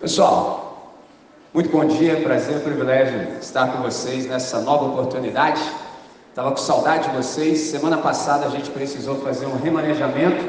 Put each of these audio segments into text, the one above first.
Pessoal, muito bom dia, prazer, privilégio estar com vocês nessa nova oportunidade. Estava com saudade de vocês. Semana passada a gente precisou fazer um remanejamento.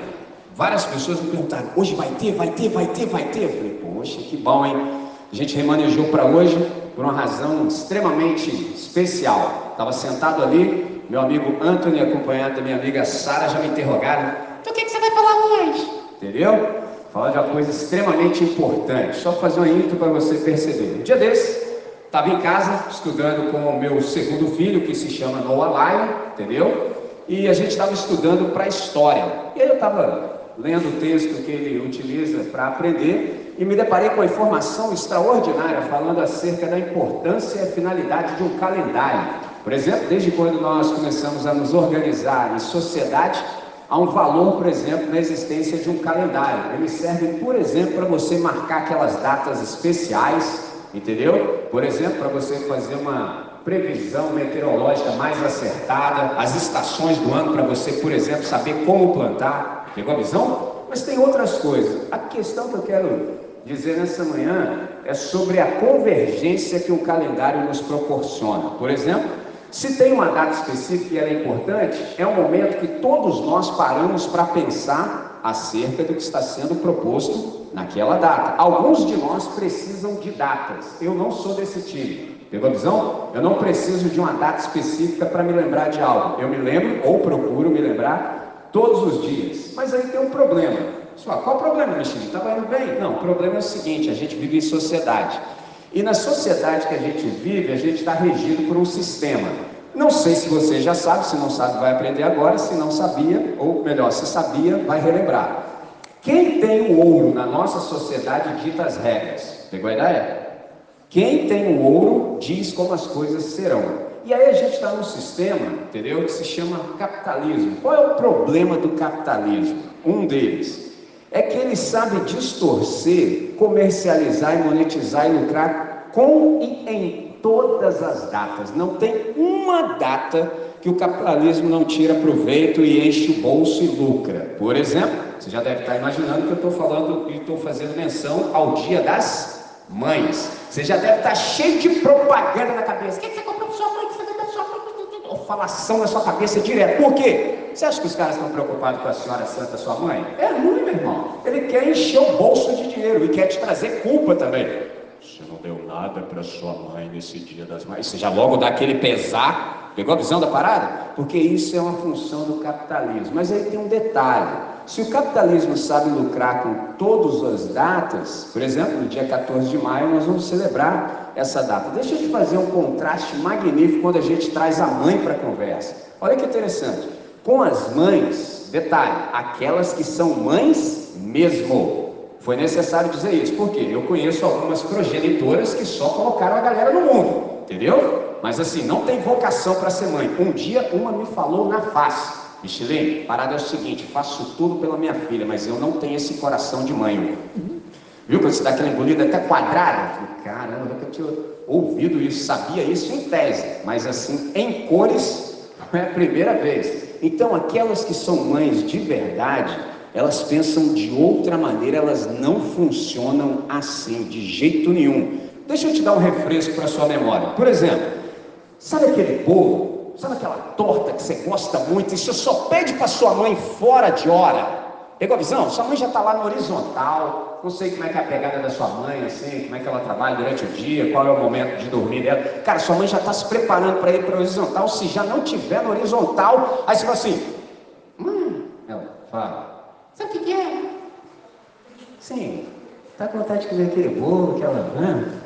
Várias pessoas me perguntaram: hoje vai ter, vai ter, vai ter, vai ter? Eu falei: poxa, que bom, hein? A gente remanejou para hoje por uma razão extremamente especial. Estava sentado ali, meu amigo Anthony, acompanhado da minha amiga Sara, já me interrogaram: então o que, que você vai falar hoje? Entendeu? Falar de uma coisa extremamente importante. Só fazer uma intro para você perceber. Um dia desse, estava em casa estudando com o meu segundo filho, que se chama Noah Lyle, entendeu? E a gente estava estudando para história. E aí eu estava lendo o texto que ele utiliza para aprender e me deparei com uma informação extraordinária falando acerca da importância e a finalidade de um calendário. Por exemplo, desde quando nós começamos a nos organizar em sociedade, há um valor, por exemplo, na existência de um calendário. Ele serve, por exemplo, para você marcar aquelas datas especiais, entendeu? Por exemplo, para você fazer uma previsão meteorológica mais acertada, as estações do ano para você, por exemplo, saber como plantar. Pegou a visão? Mas tem outras coisas. A questão que eu quero dizer nessa manhã é sobre a convergência que um calendário nos proporciona. Por exemplo, se tem uma data específica e ela é importante, é um momento que todos nós paramos para pensar acerca do que está sendo proposto naquela data. Alguns de nós precisam de datas. Eu não sou desse time. Pegou a visão? Eu não preciso de uma data específica para me lembrar de algo. Eu me lembro ou procuro me lembrar todos os dias. Mas aí tem um problema. Só, qual o problema, Michele? Estava indo bem? Não, o problema é o seguinte: a gente vive em sociedade. E na sociedade que a gente vive, a gente está regido por um sistema. Não sei se você já sabe, se não sabe, vai aprender agora, se não sabia, ou melhor, se sabia, vai relembrar. Quem tem o ouro na nossa sociedade dita as regras. Pegou a ideia? Quem tem o ouro diz como as coisas serão. E aí a gente está num sistema, entendeu? Que se chama capitalismo. Qual é o problema do capitalismo? Um deles é que ele sabe distorcer, comercializar e monetizar e lucrar com e em todas as datas. Não tem uma data que o capitalismo não tira proveito e enche o bolso e lucra. Por exemplo, você já deve estar imaginando que eu estou falando e estou fazendo menção ao Dia das Mães. Você já deve estar cheio de propaganda na cabeça. O que você comprou para sua mãe? O que você comprou para sua mãe? Falação na sua cabeça direto. Por quê? Você acha que os caras estão preocupados com a senhora santa, sua mãe? É ruim, meu irmão. Ele quer encher o bolso de dinheiro e quer te trazer culpa também. Você não deu nada para sua mãe nesse dia das mães. Você já logo dá aquele pesar. Pegou a visão da parada? Porque isso é uma função do capitalismo. Mas aí tem um detalhe. Se o capitalismo sabe lucrar com todas as datas, por exemplo, no dia 14 de maio nós vamos celebrar essa data. Deixa eu te fazer um contraste magnífico quando a gente traz a mãe para a conversa. Olha que interessante. Com as mães, detalhe, aquelas que são mães mesmo. Foi necessário dizer isso, porque eu conheço algumas progenitoras que só colocaram a galera no mundo, entendeu? Mas assim, não tem vocação para ser mãe. Um dia uma me falou na face. Michelin, parada é o seguinte, faço tudo pela minha filha, mas eu não tenho esse coração de mãe. Viu quando você dá aquela engolida até quadrada? Caramba, eu tinha ouvido isso, sabia isso em tese, mas assim, em cores, não é a primeira vez. Então, aquelas que são mães de verdade, elas pensam de outra maneira, elas não funcionam assim, de jeito nenhum. Deixa eu te dar um refresco para sua memória. Por exemplo, sabe aquele bolo Sabe aquela torta que você gosta muito e você só pede para sua mãe fora de hora? Pegou a visão? Sua mãe já está lá no horizontal, não sei como é que é a pegada da sua mãe, assim, como é que ela trabalha durante o dia, qual é o momento de dormir dela. Cara, sua mãe já está se preparando para ir para o horizontal, se já não tiver no horizontal, aí você fala assim, mãe, ela fala, sabe o que, é? Sim, tá com vontade de comer aquele bolo, aquela, né?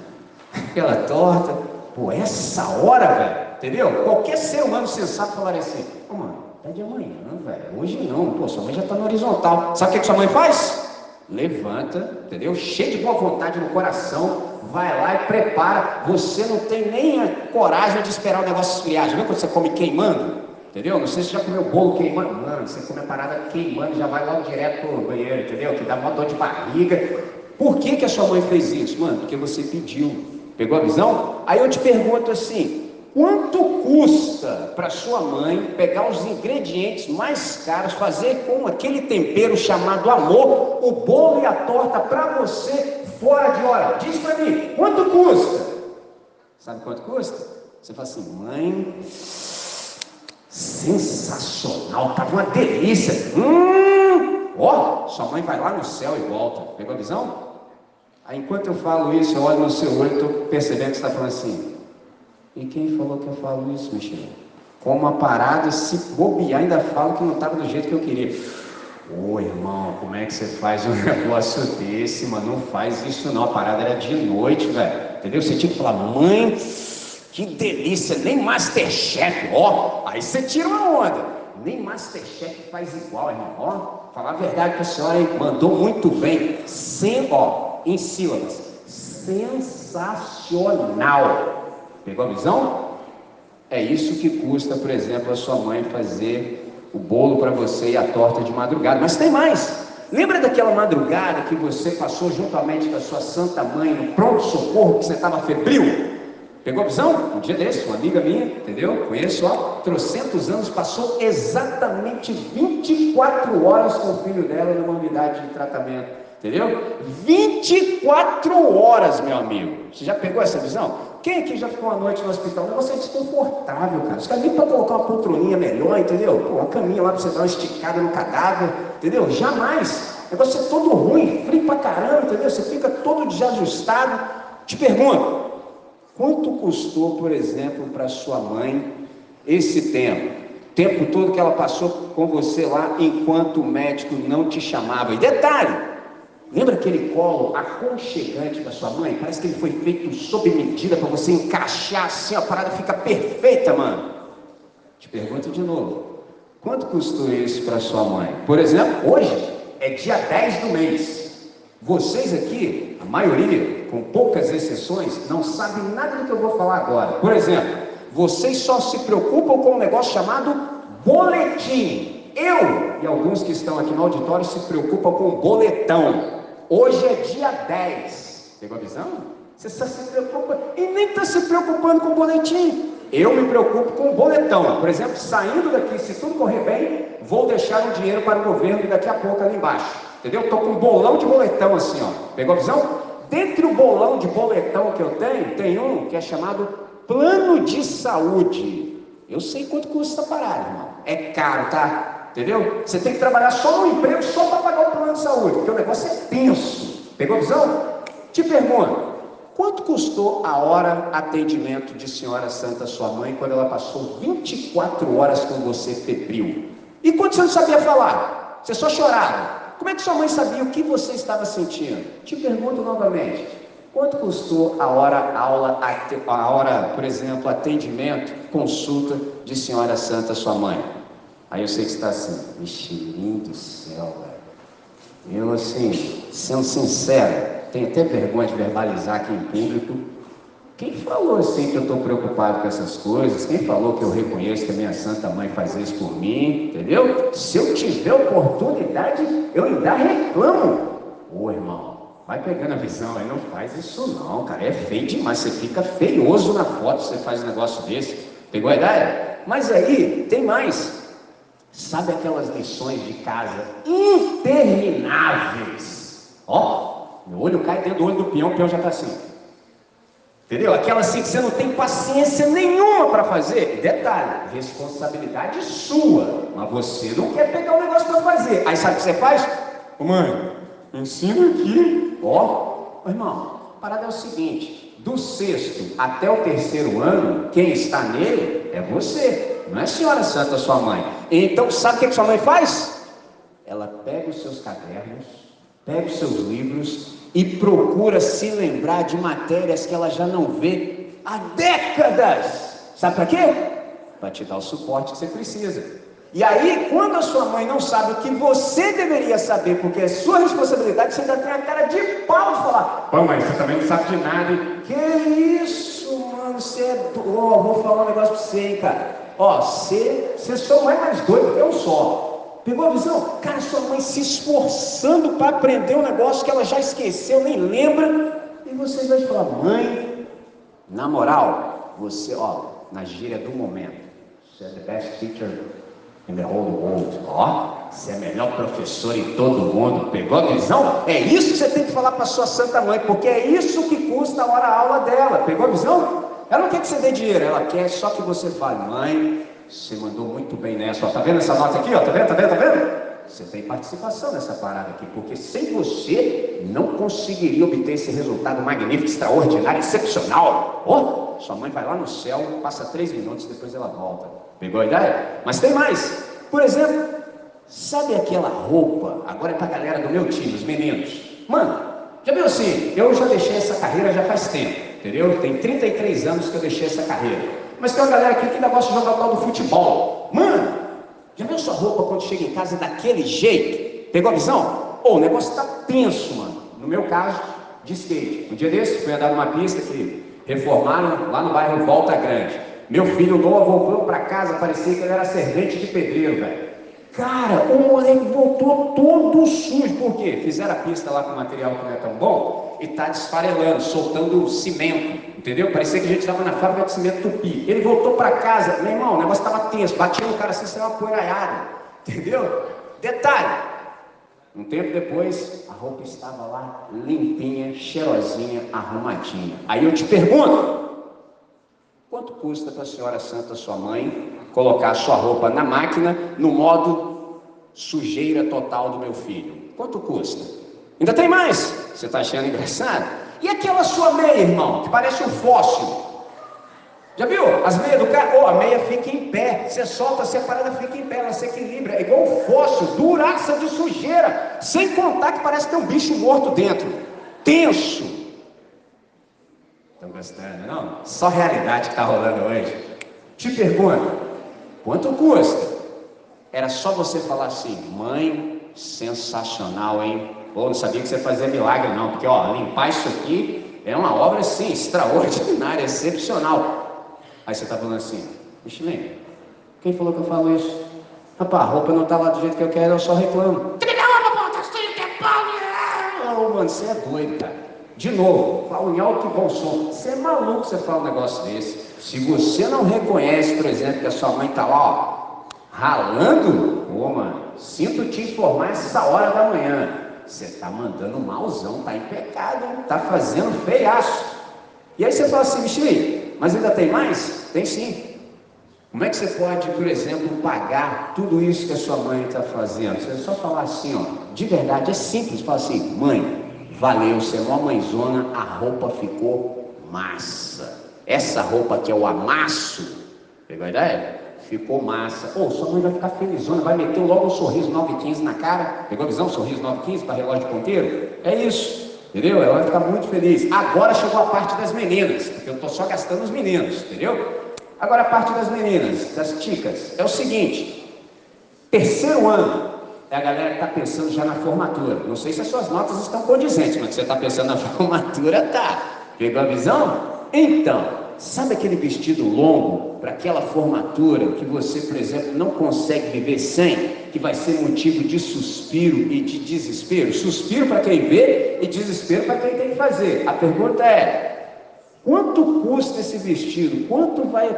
aquela torta. Pô, essa hora, velho. Entendeu? Qualquer ser humano sensato falaria assim: Ô mano, é de amanhã, velho. Hoje não. Pô, sua mãe já está no horizontal. Sabe o que, que sua mãe faz? Levanta, entendeu? Cheio de boa vontade no coração, vai lá e prepara. Você não tem nem a coragem de esperar o negócio esfriar. Já viu quando você come queimando? Entendeu? Não sei se já comeu bolo queimando. Mano, você come a parada queimando já vai logo direto pro banheiro, entendeu? Que dá uma dor de barriga. Por que, que a sua mãe fez isso? Mano, porque você pediu. Pegou a visão? Aí eu te pergunto assim: Quanto custa para sua mãe pegar os ingredientes mais caros, fazer com aquele tempero chamado amor, o bolo e a torta para você fora de hora. Diz para mim, quanto custa? Sabe quanto custa? Você fala assim, mãe, sensacional, tá uma delícia. Hum, ó, sua mãe vai lá no céu e volta. Pegou a visão? Aí enquanto eu falo isso, eu olho no seu olho e estou percebendo que você está falando assim. E quem falou que eu falo isso, Michel? Com uma parada, se bobear, ainda falo que não estava do jeito que eu queria. Ô irmão, como é que você faz um negócio desse, mano? Não faz isso não. A parada era de noite, velho. Entendeu? Você tinha que falar, mãe, que delícia, nem Masterchef, ó. Aí você tira uma onda. Nem Masterchef faz igual, irmão. Ó, falar a verdade para a senhora aí, mandou muito bem. Sem, ó, em sílabas. Sensacional. Pegou a visão? É isso que custa, por exemplo, a sua mãe fazer o bolo para você e a torta de madrugada. Mas tem mais. Lembra daquela madrugada que você passou juntamente com a sua santa mãe no pronto-socorro que você estava febril? Pegou a visão? Um dia desse, uma amiga minha, entendeu? Conheço, ó, trocentos anos, passou exatamente 24 horas com o filho dela numa unidade de tratamento. Entendeu? 24 horas, meu amigo. Você já pegou essa visão? Quem aqui já ficou uma noite no hospital? O negócio é desconfortável, cara. Os caras nem para colocar uma poltroninha melhor, entendeu? Pô, uma caminha lá para você dar uma esticada no cadáver, entendeu? Jamais. O negócio é todo ruim, frio pra caramba, entendeu? Você fica todo desajustado. Te pergunto, quanto custou, por exemplo, para sua mãe esse tempo? Tempo todo que ela passou com você lá enquanto o médico não te chamava. E detalhe, Lembra aquele colo aconchegante da sua mãe? Parece que ele foi feito sob medida para você encaixar assim, a parada fica perfeita, mano. Te pergunto de novo: quanto custou isso para sua mãe? Por exemplo, hoje é dia 10 do mês. Vocês aqui, a maioria, com poucas exceções, não sabem nada do que eu vou falar agora. Por exemplo, vocês só se preocupam com um negócio chamado boletim. Eu e alguns que estão aqui no auditório se preocupam com boletão. Hoje é dia 10. Pegou a visão? Você só se preocupa e nem está se preocupando com o boletim. Eu me preocupo com o boletão. Por exemplo, saindo daqui, se tudo correr bem, vou deixar um dinheiro para o governo daqui a pouco ali embaixo. Entendeu? Estou com um bolão de boletão assim, ó. Pegou a visão? Dentre o bolão de boletão que eu tenho, tem um que é chamado plano de saúde. Eu sei quanto custa essa parada, irmão. É caro, tá? Entendeu? Você tem que trabalhar só no emprego, só para pagar o plano de saúde, porque o negócio é tenso. Pegou visão? Te pergunto, quanto custou a hora atendimento de senhora santa sua mãe quando ela passou 24 horas com você febril? E quando você não sabia falar? Você só chorava. Como é que sua mãe sabia o que você estava sentindo? Te pergunto novamente. Quanto custou a hora aula, a hora, por exemplo, atendimento, consulta de senhora santa sua mãe? Aí eu sei que está assim, mexerinho do céu, velho. Eu, assim, sendo sincero, tenho até vergonha de verbalizar aqui em público. Quem falou assim que eu estou preocupado com essas coisas? Quem falou que eu reconheço que a minha santa mãe faz isso por mim? Entendeu? Se eu tiver oportunidade, eu ainda reclamo. Ô irmão, vai pegando a visão aí, não faz isso não, cara. É feio demais. Você fica feioso na foto, você faz um negócio desse. Pegou a ideia? Mas aí, tem mais. Sabe aquelas lições de casa intermináveis? Ó, meu olho cai dentro do olho do peão, o peão já está assim. Entendeu? Aquelas assim que você não tem paciência nenhuma para fazer. detalhe, responsabilidade sua. Mas você não quer pegar o negócio para fazer. Aí sabe o que você faz? Ô mãe, ensina aqui. Ó, irmão, a parada é o seguinte: do sexto até o terceiro ano, quem está nele é você. Não é senhora santa sua mãe. Então, sabe o que, que sua mãe faz? Ela pega os seus cadernos, pega os seus livros e procura se lembrar de matérias que ela já não vê há décadas. Sabe para quê? Para te dar o suporte que você precisa. E aí, quando a sua mãe não sabe o que você deveria saber, porque é sua responsabilidade, você ainda tem a cara de pau de falar: Pô, mãe, você também não sabe de nada. Que isso, mano? Você é. Oh, vou falar um negócio para você, hein, cara. Ó, você, só não é mais doido que eu só. Pegou a visão? Cara, sua mãe se esforçando para aprender um negócio que ela já esqueceu, nem lembra. E você vai falar, mãe, na moral, você, ó, na gíria do momento, você é the best teacher in the whole world. Ó, você é melhor professor em todo mundo. Pegou a visão? É isso que você tem que falar para sua santa mãe, porque é isso que custa a hora a aula dela. Pegou a visão? Ela não quer que você dê dinheiro, ela quer só que você fale, mãe, você mandou muito bem nessa. Ó, tá vendo essa nota aqui? Ó, tá vendo? Tá vendo? Tá vendo? Você tem participação nessa parada aqui, porque sem você não conseguiria obter esse resultado magnífico, extraordinário, excepcional. Ó, oh, sua mãe vai lá no céu, passa três minutos, depois ela volta. Pegou a ideia? Mas tem mais. Por exemplo, sabe aquela roupa? Agora é pra galera do meu time, os meninos. Mano, já viu assim? Eu já deixei essa carreira já faz tempo, entendeu? Tem 33 anos que eu deixei essa carreira. Mas tem uma galera aqui que ainda gosta de jogar o tal do futebol. Mano, já viu sua roupa quando chega em casa daquele jeito? Pegou a visão? Ô, oh, o negócio tá tenso, mano. No meu caso, de skate. Um dia desse, fui andar numa pista que reformaram lá no bairro Volta Grande. Meu filho novo voltou para casa, parecia que ele era servente de pedreiro, velho. Cara, o moleque voltou todo sujo. Por quê? Fizeram a pista lá com material que não é tão bom e tá desfarelando, soltando cimento. Entendeu? Parecia que a gente estava na fábrica de cimento tupi. Ele voltou para casa, meu irmão, o negócio estava tenso, batia no cara assim, saiu uma poeiraiada. Entendeu? Detalhe. Um tempo depois, a roupa estava lá limpinha, cheirosinha, arrumadinha. Aí eu te pergunto: quanto custa para a senhora santa, sua mãe, colocar sua roupa na máquina no modo sujeira total do meu filho? Quanto custa? Ainda tem mais? Você está achando engraçado? E aquela sua meia, irmão, que parece um fóssil? Já viu? As meias do carro, oh, a meia fica em pé. Você solta, a parada fica em pé, ela se equilibra. É igual um fóssil, duraça de sujeira. Sem contar que parece ter um bicho morto dentro. Tenso. Estão gostando, não? Só realidade que está rolando hoje. Te pergunto, quanto custa? Era só você falar assim, mãe, sensacional, hein? Pô, não sabia que você fazia milagre, não, porque ó, limpar isso aqui é uma obra assim, extraordinária, excepcional. Aí você está falando assim, Michelin, quem falou que eu falo isso? Rapaz, a roupa não está lá do jeito que eu quero, eu só reclamo. Ô, mano, você é doido, cara. De novo, fala em alto e bom som. Você é maluco você fala um negócio desse. Se você não reconhece, por exemplo, que a sua mãe está lá, ó, ralando, ô, mano, sinto te informar essa hora da manhã. Você está mandando malzão, está em pecado, está fazendo feiaço. E aí você fala assim, Michele, mas ainda tem mais? Tem sim. Como é que você pode, por exemplo, pagar tudo isso que a sua mãe está fazendo? Você só falar assim, ó, de verdade, é simples, fala assim, mãe, valeu, você é uma mãezona, a roupa ficou massa. Essa roupa que é o amasso, pegou a ideia? Ficou massa. Pô, sua mãe vai ficar felizona, vai meter logo um sorriso 915 na cara. Pegou a visão? Sorriso 915 para relógio ponteiro? É isso. Entendeu? Ela vai ficar muito feliz. Agora chegou a parte das meninas, porque eu estou só gastando os meninos, entendeu? Agora a parte das meninas, das ticas. É o seguinte: terceiro ano, é a galera que está pensando já na formatura. Não sei se as suas notas estão condizentes, mas você está pensando na formatura, tá. Pegou a visão? Então, sabe aquele vestido longo para aquela formatura que você, por exemplo, não consegue viver sem, que vai ser motivo de suspiro e de desespero? Suspiro para quem vê e desespero para quem tem que fazer. A pergunta é: quanto custa esse vestido? Quanto vai,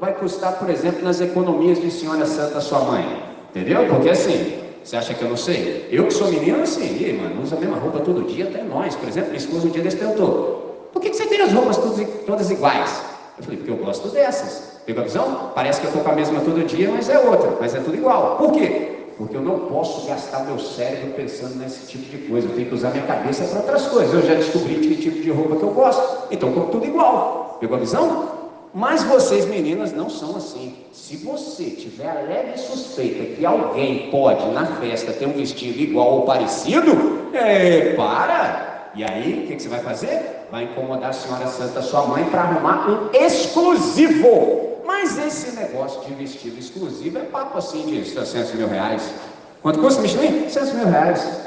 vai custar, por exemplo, nas economias de Senhora Santa, sua mãe? Entendeu? Porque assim, você acha que eu não sei? Eu que sou menino, assim, mano, usa a mesma roupa todo dia, até nós. Por exemplo, minha esposa um dia desse perguntou: por que, você tem as roupas todas, todas iguais? Eu falei, porque eu gosto dessas. Pegou a visão? Parece que eu estou com a mesma todo dia, mas é outra, mas é tudo igual. Por quê? Porque eu não posso gastar meu cérebro pensando nesse tipo de coisa. Eu tenho que usar minha cabeça para outras coisas. Eu já descobri que tipo de roupa que eu gosto. Então estou tudo igual. Pegou a visão? Mas vocês meninas não são assim. Se você tiver a leve suspeita que alguém pode na festa ter um vestido igual ou parecido, é, para! E aí, o que, que, você vai fazer? Vai incomodar a senhora santa, sua mãe, para arrumar um exclusivo. Mas esse negócio de vestido exclusivo é papo assim de 700 mil reais. Quanto custa, Michelin? 700 mil reais.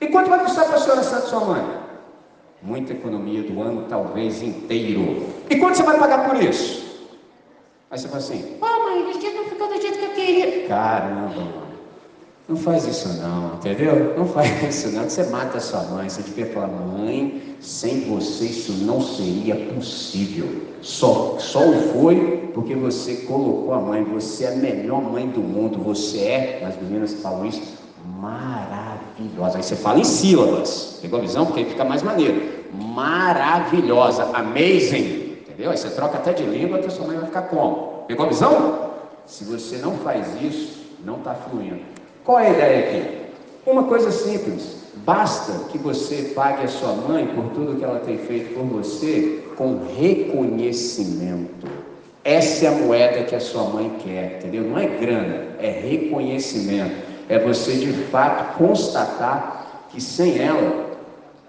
E quanto vai custar para a senhora santa, sua mãe? Muita economia do ano, talvez inteiro. E quanto você vai pagar por isso? Aí você fala assim, oh, mãe, o vestido não ficou do jeito que eu queria. Caramba. Não faz isso não, entendeu? Não faz isso não, você mata a sua mãe. Você devia falar, mãe, sem você isso não seria possível. Só, só foi porque você colocou a mãe. Você é a melhor mãe do mundo. Você é, as meninas falam isso, maravilhosa. Aí você fala em sílabas, pegou a visão? Porque aí fica mais maneiro. Maravilhosa, amazing, entendeu? Aí você troca até de língua, que a sua mãe vai ficar como? Pegou a visão? Se você não faz isso, não está fluindo. Qual é a ideia aqui? Uma coisa simples. Basta que você pague a sua mãe por tudo que ela tem feito por você com reconhecimento. Essa é a moeda que a sua mãe quer, entendeu? Não é grana, é reconhecimento. É você de fato constatar que sem ela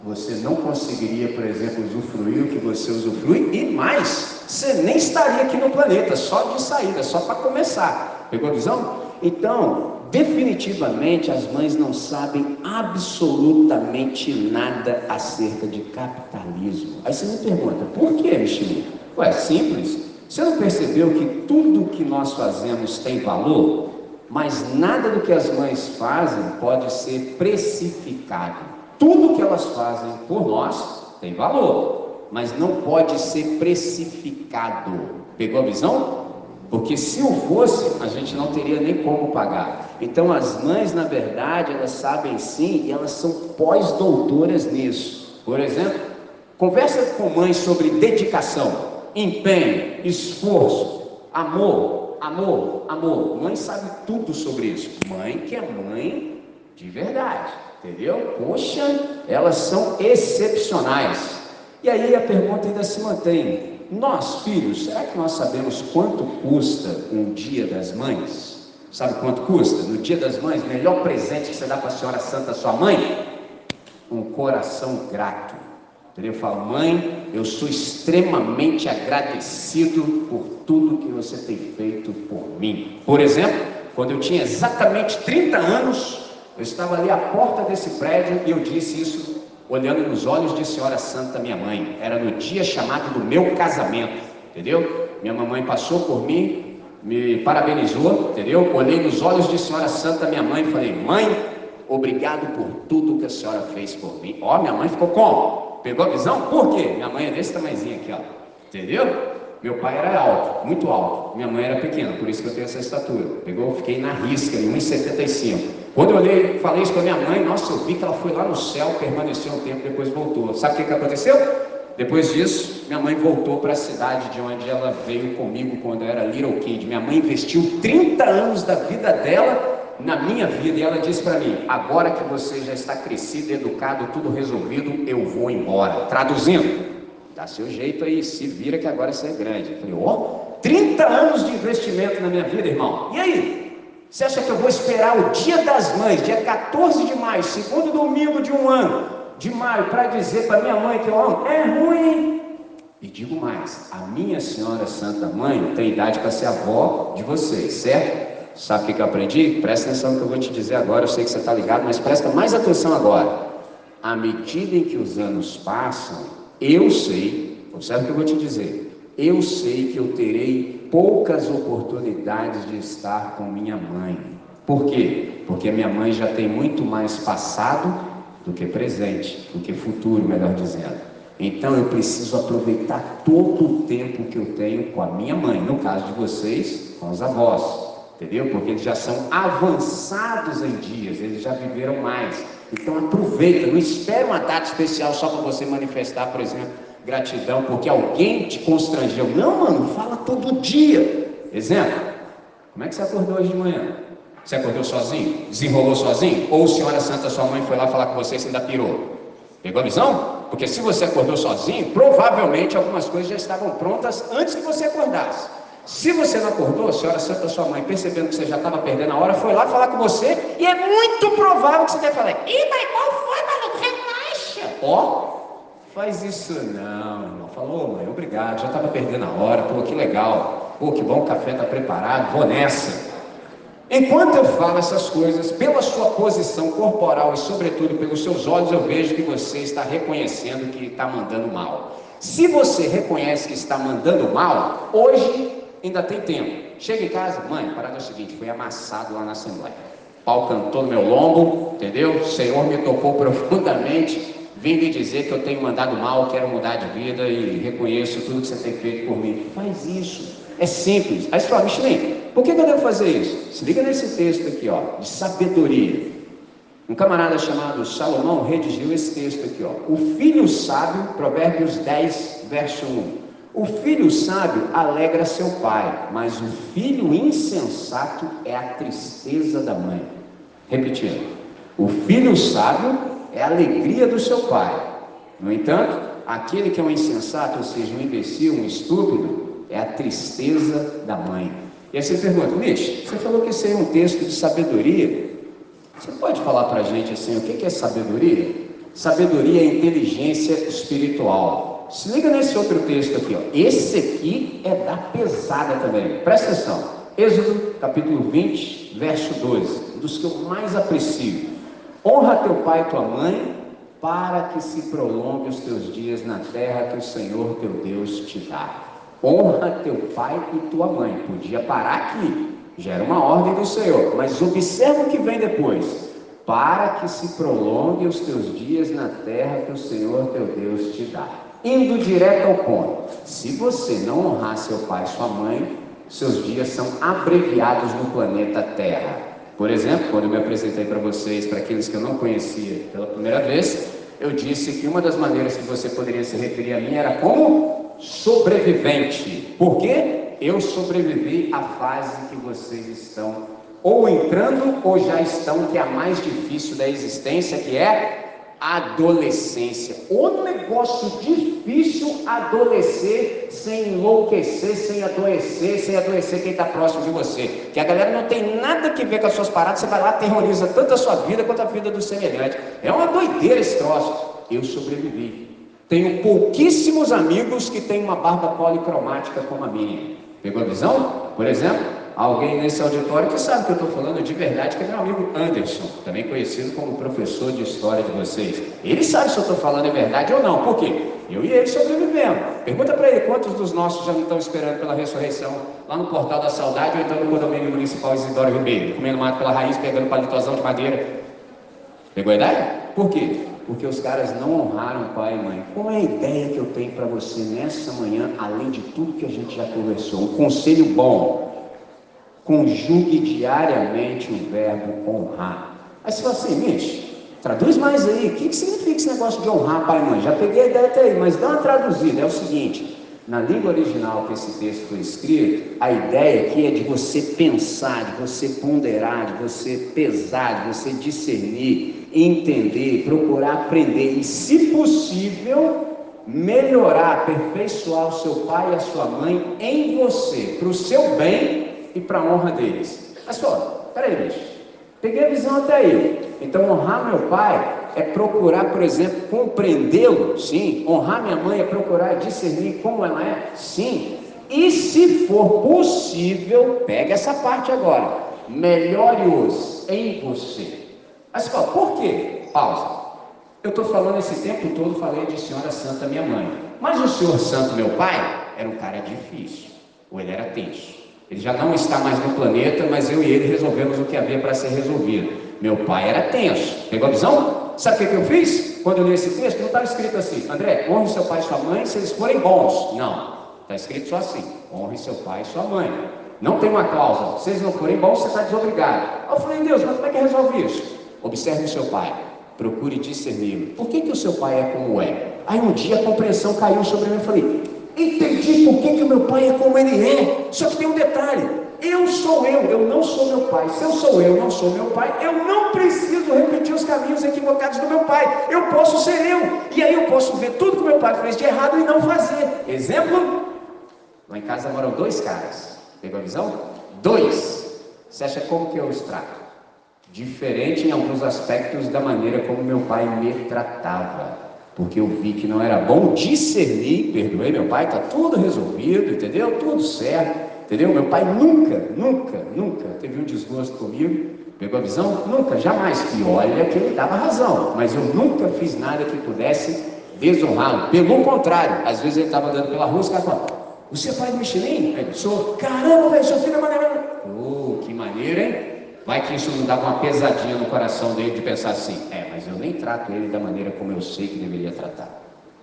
você não conseguiria, por exemplo, usufruir o que você usufrui e mais, você nem estaria aqui no planeta, só de saída, só para começar. Pegou a visão? Então, definitivamente as mães não sabem absolutamente nada acerca de capitalismo. Aí você me pergunta, por que, Michelinho? Ué, simples. Você não percebeu que tudo que nós fazemos tem valor? Mas nada do que as mães fazem pode ser precificado. Tudo que elas fazem por nós tem valor, mas não pode ser precificado. Pegou a visão? Porque se o fosse, a gente não teria nem como pagar. Então as mães, na verdade, elas sabem sim e elas são pós-doutoras nisso. Por exemplo, conversa com mães sobre dedicação, empenho, esforço, amor, amor, amor. Mãe sabe tudo sobre isso. Mãe que é mãe de verdade, entendeu? Poxa, elas são excepcionais. E aí a pergunta ainda se mantém: nós, filhos, será que nós sabemos quanto custa um dia das mães? Sabe quanto custa? No dia das mães, o melhor presente que você dá para a senhora santa, sua mãe? Um coração grato. Eu falo, mãe, eu sou extremamente agradecido por tudo que você tem feito por mim. Por exemplo, quando eu tinha exatamente 30 anos, eu estava ali à porta desse prédio e eu disse isso olhando nos olhos de Senhora Santa, minha mãe. Era no dia chamado do meu casamento, entendeu? Minha mamãe passou por mim, me parabenizou, entendeu? Olhei nos olhos de Senhora Santa, minha mãe, e falei: Mãe, obrigado por tudo que a senhora fez por mim. Ó, minha mãe ficou como? Pegou a visão? Por quê? Minha mãe é desse tamanhozinho aqui, ó. Entendeu? Meu pai era alto, muito alto. Minha mãe era pequena, por isso que eu tenho essa estatura. Pegou, fiquei na risca, em 1,75. Quando eu olhei, falei isso para minha mãe, nossa, eu vi que ela foi lá no céu, permaneceu um tempo, depois voltou. Sabe o que, que aconteceu? Depois disso, minha mãe voltou para a cidade de onde ela veio comigo quando eu era little kid. Minha mãe investiu 30 anos da vida dela na minha vida e ela disse para mim: agora que você já está crescido, educado, tudo resolvido, eu vou embora. Traduzindo, Dá seu jeito aí, se vira que agora você é grande. Eu falei, ó, oh, 30 anos de investimento na minha vida, irmão. E aí? Você acha que eu vou esperar o dia das mães, dia 14 de maio, segundo domingo de um ano de maio, para dizer para minha mãe que eu amo? É ruim. E digo mais, a minha senhora Santa Mãe tem idade para ser avó de vocês, certo? Sabe o que eu aprendi? Presta atenção no que eu vou te dizer agora, eu sei que você está ligado, mas presta mais atenção agora. À medida em que os anos passam, eu sei, observe o que eu vou te dizer, eu sei que eu terei poucas oportunidades de estar com minha mãe. Por quê? Porque minha mãe já tem muito mais passado do que presente, do que futuro, melhor dizendo. Então eu preciso aproveitar todo o tempo que eu tenho com a minha mãe, no caso de vocês, com os avós, entendeu? Porque eles já são avançados em dias, eles já viveram mais. Então aproveita, não espere uma data especial só para você manifestar, por exemplo, gratidão, porque alguém te constrangeu. Não, mano, fala todo dia. Exemplo, como é que você acordou hoje de manhã? Você acordou sozinho? Desenrolou sozinho? Ou Senhora Santa, sua mãe, foi lá falar com você e você ainda pirou? Pegou a visão? Porque se você acordou sozinho, provavelmente algumas coisas já estavam prontas antes que você acordasse. Se você não acordou, a senhora santa sua mãe, percebendo que você já estava perdendo a hora, foi lá falar com você, e é muito provável que você tenha falado, ih, mas qual foi, maluco? Relaxa. Ó, faz isso não, irmão. Falou, mãe, obrigado, já estava perdendo a hora, pô, que legal. Pô, que bom o café está preparado, vou nessa. Enquanto eu falo essas coisas, pela sua posição corporal e, sobretudo, pelos seus olhos, eu vejo que você está reconhecendo que está mandando mal. Se você reconhece que está mandando mal, hoje ainda tem tempo. Chega em casa, mãe, parada é o seguinte, foi amassado lá na Assembleia. pau cantou no meu lombo, entendeu? O Senhor me tocou profundamente, vim lhe dizer que eu tenho mandado mal, quero mudar de vida e reconheço tudo que você tem feito por mim. Faz isso. É simples. Aí você fala, Michelin, por que, que eu devo fazer isso? Se liga nesse texto aqui, ó, de sabedoria. Um camarada chamado Salomão redigiu esse texto aqui, ó. O filho sábio, Provérbios 10, verso 1. O filho sábio alegra seu pai, mas o filho insensato é a tristeza da mãe. Repetindo, o filho sábio é a alegria do seu pai. No entanto, aquele que é um insensato, ou seja, um imbecil, um estúpido, é a tristeza da mãe. E aí você pergunta, Mish, você falou que esse é um texto de sabedoria. Você pode falar para a gente assim, o que é sabedoria? Sabedoria é inteligência espiritual. Se liga nesse outro texto aqui, ó. Esse aqui é da pesada também. Presta atenção. Êxodo, capítulo 20, verso 12. Um dos que eu mais aprecio. Honra teu pai e tua mãe, para que se prolongue os teus dias na terra que o Senhor teu Deus te dá. Honra teu pai e tua mãe. Podia parar aqui. Já era uma ordem do Senhor. Mas observa o que vem depois para que se prolongue os teus dias na terra que o Senhor teu Deus te dá indo direto ao ponto. Se você não honrar seu pai e sua mãe, seus dias são abreviados no planeta Terra. Por exemplo, quando eu me apresentei para vocês, para aqueles que eu não conhecia pela primeira vez, eu disse que uma das maneiras que você poderia se referir a mim era como sobrevivente. Por quê? Eu sobrevivi à fase que vocês estão ou entrando ou já estão, que é a mais difícil da existência, que é adolescência. O negócio difícil adoecer sem enlouquecer, sem adoecer, sem adoecer quem está próximo de você. Que a galera não tem nada que ver com as suas paradas, você vai lá, terroriza tanto a sua vida quanto a vida do semelhante. É uma doideira esse troço. Eu sobrevivi. Tenho pouquíssimos amigos que têm uma barba policromática como a minha. Pegou a visão? Por exemplo, alguém nesse auditório que sabe que eu estou falando de verdade, que é meu amigo Anderson, também conhecido como professor de história de vocês. Ele sabe se eu estou falando é verdade ou não. Por quê? Eu e ele sobrevivemos. Pergunta para ele quantos dos nossos já não estão esperando pela ressurreição lá no Portal da Saudade ou então no condomínio municipal Isidoro Ribeiro, comendo mato pela raiz, pegando palitosão de madeira. Pegou a ideia? Por quê? Porque os caras não honraram pai e mãe. Qual é a ideia que eu tenho para você nessa manhã, além de tudo que a gente já conversou? Um conselho bom conjugue diariamente o verbo honrar. Aí você fala assim, Mitch, traduz mais aí, o que, que significa esse negócio de honrar pai e mãe? Já peguei a ideia até aí, mas dá uma traduzida, é o seguinte, na língua original que esse texto foi escrito, a ideia aqui é de você pensar, de você ponderar, de você pesar, de você discernir, entender, procurar aprender e, se possível, melhorar, aperfeiçoar o seu pai e a sua mãe em você, para o seu bem e para a honra deles. Mas só, peraí, bicho, peguei a visão até aí. Então, honrar meu pai é procurar, por exemplo, compreendê-lo, sim. Honrar minha mãe é procurar discernir como ela é, sim. E se for possível, pega essa parte agora, melhore-os em você. Mas fala, por quê? Pausa. Eu estou falando esse tempo todo, falei de Senhora Santa, minha mãe. Mas o Senhor Santo, meu pai, era um cara difícil, ou ele era tenso. Ele já não está mais no planeta, mas eu e ele resolvemos o que havia para ser resolvido. Meu pai era tenso. Pegou a visão? Sabe o que, eu fiz? Quando eu li esse texto, não estava escrito assim: André, honre seu pai e sua mãe se eles forem bons. Não. Está escrito só assim: honre seu pai e sua mãe. Não tem uma cláusula. Se eles não forem bons, você está desobrigado. Eu falei, Deus, mas como é que resolve isso? Observe o seu pai. Procure discernir. Por que, que o seu pai é como é? Aí um dia a compreensão caiu sobre mim e falei, Entendi por que, meu pai é como ele é. Só que tem um detalhe: eu sou eu, eu não sou meu pai. Se eu sou eu, não sou meu pai, eu não preciso repetir os caminhos equivocados do meu pai. Eu posso ser eu. E aí eu posso ver tudo que meu pai fez de errado e não fazer. Exemplo: lá em casa moram dois caras. Pegou a visão? Dois. Você acha como que eu extrato? Diferente em alguns aspectos da maneira como meu pai me tratava porque eu vi que não era bom discernir, perdoei meu pai, está tudo resolvido, entendeu? Tudo certo, entendeu? Meu pai nunca, nunca, nunca teve um desgosto comigo, pegou a visão? Nunca, jamais. E olha que ele dava razão, mas eu nunca fiz nada que pudesse desonrá-lo. Pelo contrário, às vezes ele estava andando pela rua, os caras falavam, você é pai do Michelin? Aí, sou, caramba, velho, seu filho é maneiro. Oh, que maneiro, hein? Vai que isso não dava uma pesadinha no coração dele de pensar assim: é, mas eu nem trato ele da maneira como eu sei que deveria tratar.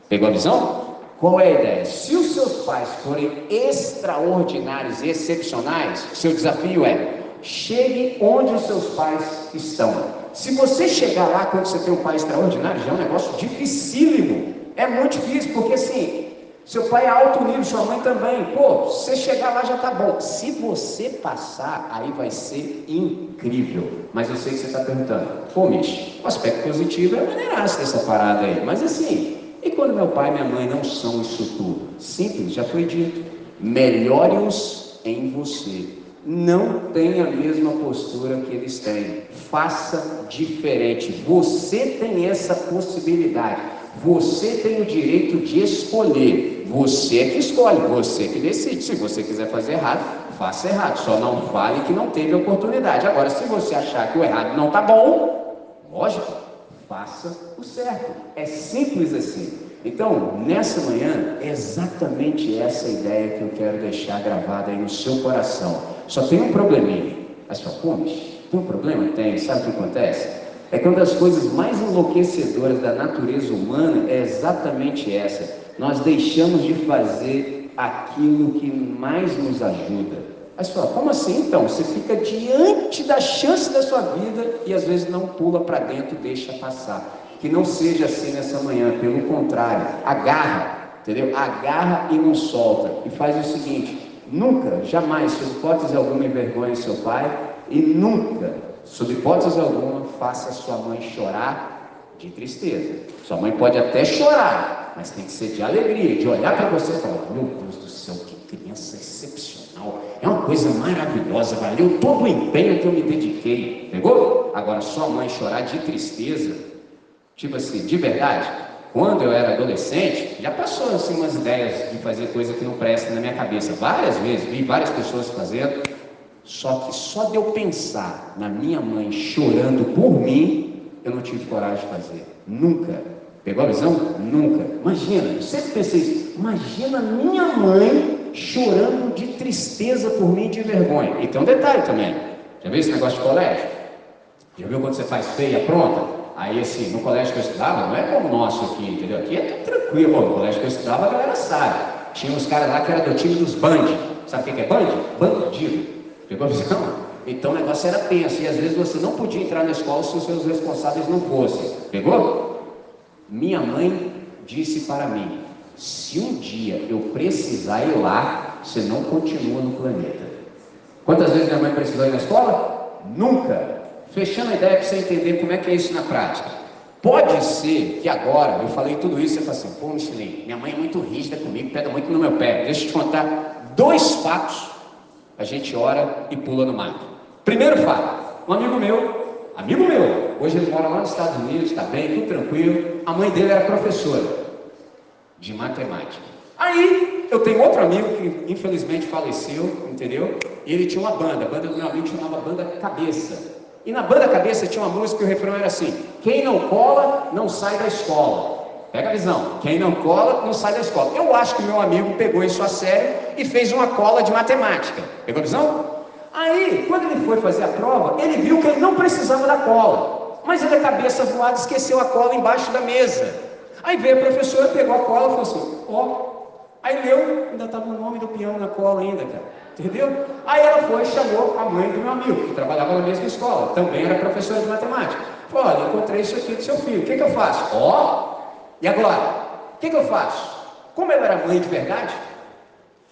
Pegou a visão? Qual é a ideia? Se os seus pais forem extraordinários, excepcionais, seu desafio é chegue onde os seus pais estão. Se você chegar lá quando você tem um pai extraordinário, já é um negócio dificílimo. É muito difícil, porque assim, seu pai é alto nível, sua mãe também. Pô, você chegar lá já tá bom. Se você passar, aí vai ser incrível. Mas eu sei que você está perguntando, pô, Mish, o aspecto positivo é a maneiraça dessa parada aí. Mas assim, e quando meu pai e minha mãe não são isso tudo? Simples, já foi dito. Melhore-os em você. Não tenha a mesma postura que eles têm. Faça diferente. Você tem essa possibilidade. Você tem o direito de escolher. Você é que escolhe, você é que decide. Se você quiser fazer errado, faça errado. Só não fale que não teve oportunidade. Agora, se você achar que o errado não está bom, lógico, faça o certo. É simples assim. Então, nessa manhã, é exatamente essa ideia que eu quero deixar gravada aí no seu coração. Só tem um probleminha. Fala, pô, tem um problema? Tem. Sabe o que acontece? É que uma das coisas mais enlouquecedoras da natureza humana é exatamente essa. Nós deixamos de fazer aquilo que mais nos ajuda. Aí você fala, como assim então? Você fica diante da chance da sua vida e às vezes não pula para dentro deixa passar. Que não seja assim nessa manhã, pelo contrário, agarra, entendeu? Agarra e não solta. E faz o seguinte: nunca, jamais, sob hipótese alguma, envergonhe seu pai e nunca sob hipótese alguma, faça sua mãe chorar de tristeza. Sua mãe pode até chorar, mas tem que ser de alegria, de olhar para você e falar: Meu Deus do céu, que criança excepcional! É uma coisa maravilhosa, valeu todo o empenho que eu me dediquei. Pegou? Agora, sua mãe chorar de tristeza, tipo assim, de verdade, quando eu era adolescente, já passou assim umas ideias de fazer coisa que não presta na minha cabeça. Várias vezes, vi várias pessoas fazendo. Só que só de eu pensar na minha mãe chorando por mim, eu não tive coragem de fazer. Nunca. Pegou a visão? Nunca. Imagina, eu sempre pensei isso. Imagina minha mãe chorando de tristeza por mim de vergonha. E tem um detalhe também. Já viu esse negócio de colégio? Já viu quando você faz feia, pronta? Aí assim, no colégio que eu estudava, não é como o nosso aqui, entendeu? Aqui é tudo tranquilo. No colégio que eu estudava, a galera sabe. Tinha uns caras lá que eram do time dos band. Sabe o que é band? Bandido. Pegou a visão? Então o negócio era tenso e às vezes você não podia entrar na escola se os seus responsáveis não fossem. Pegou? Minha mãe disse para mim: se um dia eu precisar ir lá, você não continua no planeta. Quantas vezes minha mãe precisou ir na escola? Nunca. Fechando a ideia para você entender como é que é isso na prática. Pode ser que agora eu falei tudo isso você fala assim: pô, Michelin, minha mãe é muito rígida comigo, pega muito no meu pé. Deixa eu te contar dois fatos a gente ora e pula no mato. Primeiro fato, um amigo meu, amigo meu, hoje ele mora lá nos Estados Unidos, está bem, tudo tranquilo. A mãe dele era professora de matemática. Aí eu tenho outro amigo que infelizmente faleceu, entendeu? E ele tinha uma banda, a banda do meu amigo chamava Banda Cabeça. E na banda Cabeça tinha uma música que o refrão era assim: Quem não cola, não sai da escola. Pega a visão. Quem não cola, não sai da escola. Eu acho que meu amigo pegou isso a sério e fez uma cola de matemática. Pegou a visão? Aí, quando ele foi fazer a prova, ele viu que ele não precisava da cola. Mas ele, a cabeça voada, esqueceu a cola embaixo da mesa. Aí veio a professora, pegou a cola e falou assim: Ó. Oh. Aí leu, ainda estava o nome do peão na cola ainda, cara. Entendeu? Aí ela foi e chamou a mãe do meu amigo, que trabalhava na mesma escola, também era professora de matemática. Falou: Olha, encontrei isso aqui do seu filho, o que, que eu faço? Ó, oh, e agora? O que, que eu faço? Como eu era mãe de verdade,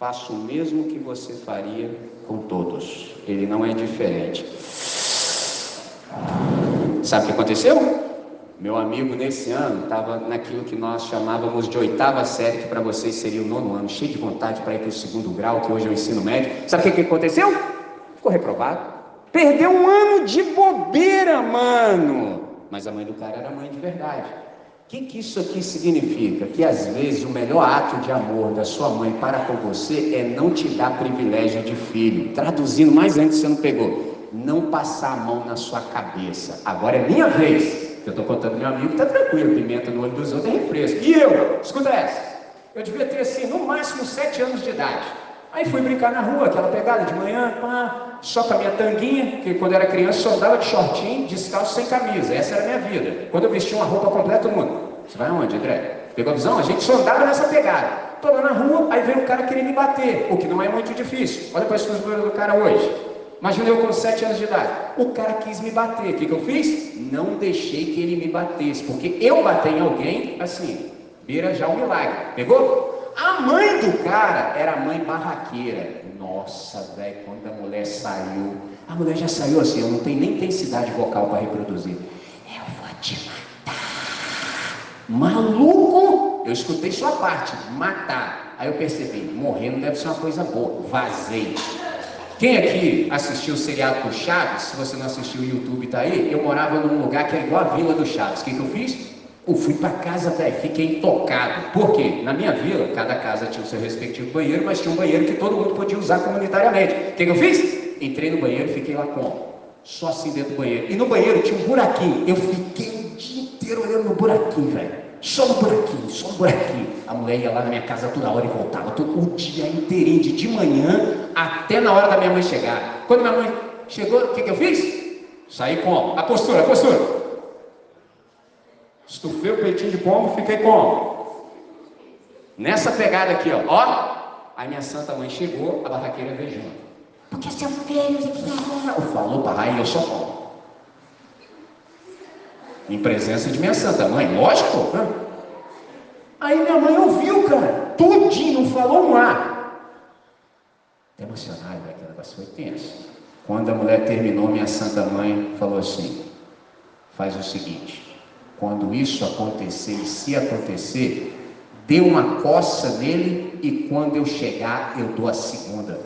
faço o mesmo que você faria com todos. Ele não é diferente. Sabe o que aconteceu? Meu amigo, nesse ano, estava naquilo que nós chamávamos de oitava série, que para vocês seria o nono ano, cheio de vontade para ir para o segundo grau, que hoje é o ensino médio. Sabe o que, que aconteceu? Ficou reprovado. Perdeu um ano de bobeira, mano. Mas a mãe do cara era mãe de verdade. O que, que isso aqui significa? Que às vezes o melhor ato de amor da sua mãe para com você é não te dar privilégio de filho. Traduzindo mais antes você não pegou. Não passar a mão na sua cabeça. Agora é minha vez. Eu estou contando meu amigo, está tranquilo, pimenta no olho dos outros é refresco. E eu, escuta essa. Eu devia ter assim, no máximo sete anos de idade. Aí fui brincar na rua, aquela pegada de manhã, pá, só com a minha tanguinha, que quando era criança só andava de shortinho, descalço, sem camisa. Essa era a minha vida. Quando eu vestia uma roupa completa, todo mundo, você vai aonde, André? Pegou a visão? A gente só andava nessa pegada. Tô lá na rua, aí vem um cara querer me bater, o que não é muito difícil. Olha para a estrutura do cara hoje. Imagina eu com 7 anos de idade. O cara quis me bater. O que, que eu fiz? Não deixei que ele me batesse. Porque eu bater em alguém, assim, vira já um milagre. Pegou? A mãe do cara era a mãe barraqueira. Nossa, velho, quando a mulher saiu, a mulher já saiu assim, não tenho nem intensidade vocal para reproduzir. Eu vou te matar. Maluco! Eu escutei sua parte, matar. Aí eu percebi, morrer não deve ser uma coisa boa. Vazei. Quem aqui assistiu o seriado do Chaves? Se você não assistiu o YouTube, tá aí. Eu morava num lugar que é igual a Vila do Chaves. O que, que eu fiz? Eu fui para casa, velho, fiquei tocado. Por quê? Na minha vila, cada casa tinha o seu respectivo banheiro, mas tinha um banheiro que todo mundo podia usar comunitariamente. O que, que eu fiz? Entrei no banheiro e fiquei lá com só assim dentro do banheiro. E no banheiro tinha um buraquinho. Eu fiquei o dia inteiro olhando no buraquinho, velho. Só no buraquinho, só no buraquinho. A mulher ia lá na minha casa toda hora e voltava, todo, o dia inteirinho, de, de manhã até na hora da minha mãe chegar. Quando minha mãe chegou, o que, que eu fiz? Saí com a postura, a postura. Estufei o peitinho de pombo, fiquei como? Nessa pegada aqui, ó. ó. Aí minha santa mãe chegou, a barraqueira veio junto. Porque seu filho, falou para aí, eu só falo em presença de minha santa mãe, lógico. Né? Aí minha mãe ouviu, cara, tudinho, não falou um ar. Até emocionado, né? aquele negócio foi tenso. Quando a mulher terminou, minha santa mãe falou assim: faz o seguinte, quando isso acontecer, e se acontecer, dê uma coça nele e quando eu chegar, eu dou a segunda.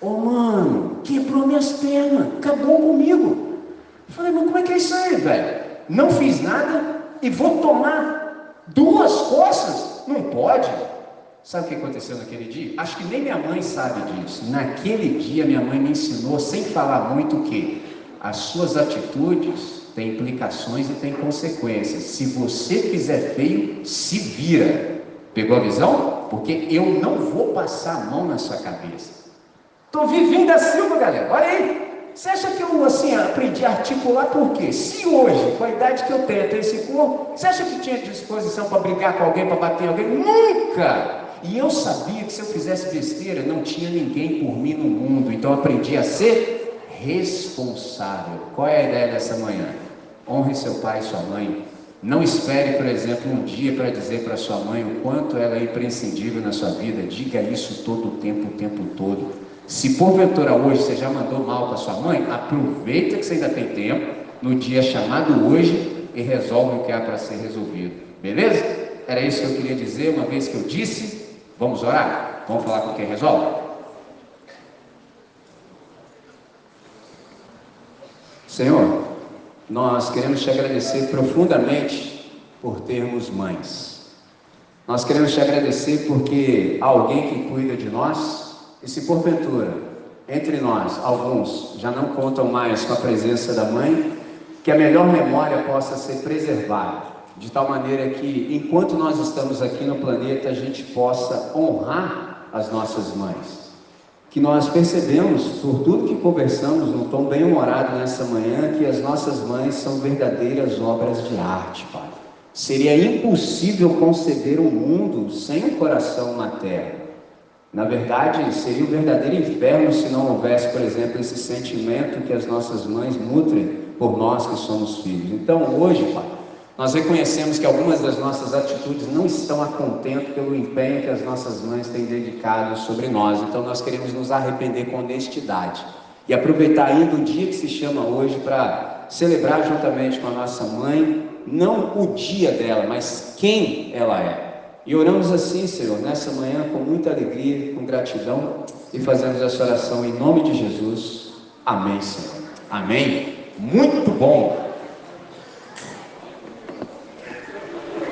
Ô oh, mano, quebrou minhas pernas, acabou comigo. Falei, mas como é que é isso aí, velho? Não fiz nada e vou tomar duas costas? Não pode. Sabe o que aconteceu naquele dia? Acho que nem minha mãe sabe disso. Naquele dia, minha mãe me ensinou, sem falar muito, que as suas atitudes têm implicações e têm consequências. Se você fizer feio, se vira. Pegou a visão? Porque eu não vou passar a mão na sua cabeça. Estou vivendo da Silva, galera. Olha aí. Você acha que eu assim aprendi a articular por quê? Se hoje, com a idade que eu tenho, ter esse corpo, você acha que tinha disposição para brigar com alguém, para bater alguém? Nunca! E eu sabia que se eu fizesse besteira, não tinha ninguém por mim no mundo. Então eu aprendi a ser responsável. Qual é a ideia dessa manhã? Honre seu pai e sua mãe. Não espere, por exemplo, um dia para dizer para sua mãe o quanto ela é imprescindível na sua vida. Diga isso todo o tempo, o tempo todo. Se porventura hoje você já mandou mal para sua mãe, aproveita que você ainda tem tempo, no dia chamado hoje, e resolve o que há para ser resolvido. Beleza? Era isso que eu queria dizer, uma vez que eu disse. Vamos orar? Vamos falar com quem resolve? Senhor, nós queremos te agradecer profundamente por termos mães. Nós queremos te agradecer porque há alguém que cuida de nós, e se porventura, entre nós, alguns já não contam mais com a presença da mãe, que a melhor memória possa ser preservada, de tal maneira que, enquanto nós estamos aqui no planeta, a gente possa honrar as nossas mães. Que nós percebemos, por tudo que conversamos, num tom bem humorado nessa manhã, que as nossas mães são verdadeiras obras de arte, Pai. Seria impossível conceber um mundo sem um coração na terra. Na verdade, seria um verdadeiro inferno se não houvesse, por exemplo, esse sentimento que as nossas mães nutrem por nós que somos filhos. Então, hoje, Pai, nós reconhecemos que algumas das nossas atitudes não estão a contento pelo empenho que as nossas mães têm dedicado sobre nós. Então, nós queremos nos arrepender com honestidade e aproveitar ainda o dia que se chama hoje para celebrar juntamente com a nossa mãe, não o dia dela, mas quem ela é. E oramos assim, Senhor, nessa manhã com muita alegria, com gratidão e fazemos essa oração em nome de Jesus. Amém, Senhor. Amém. Muito bom.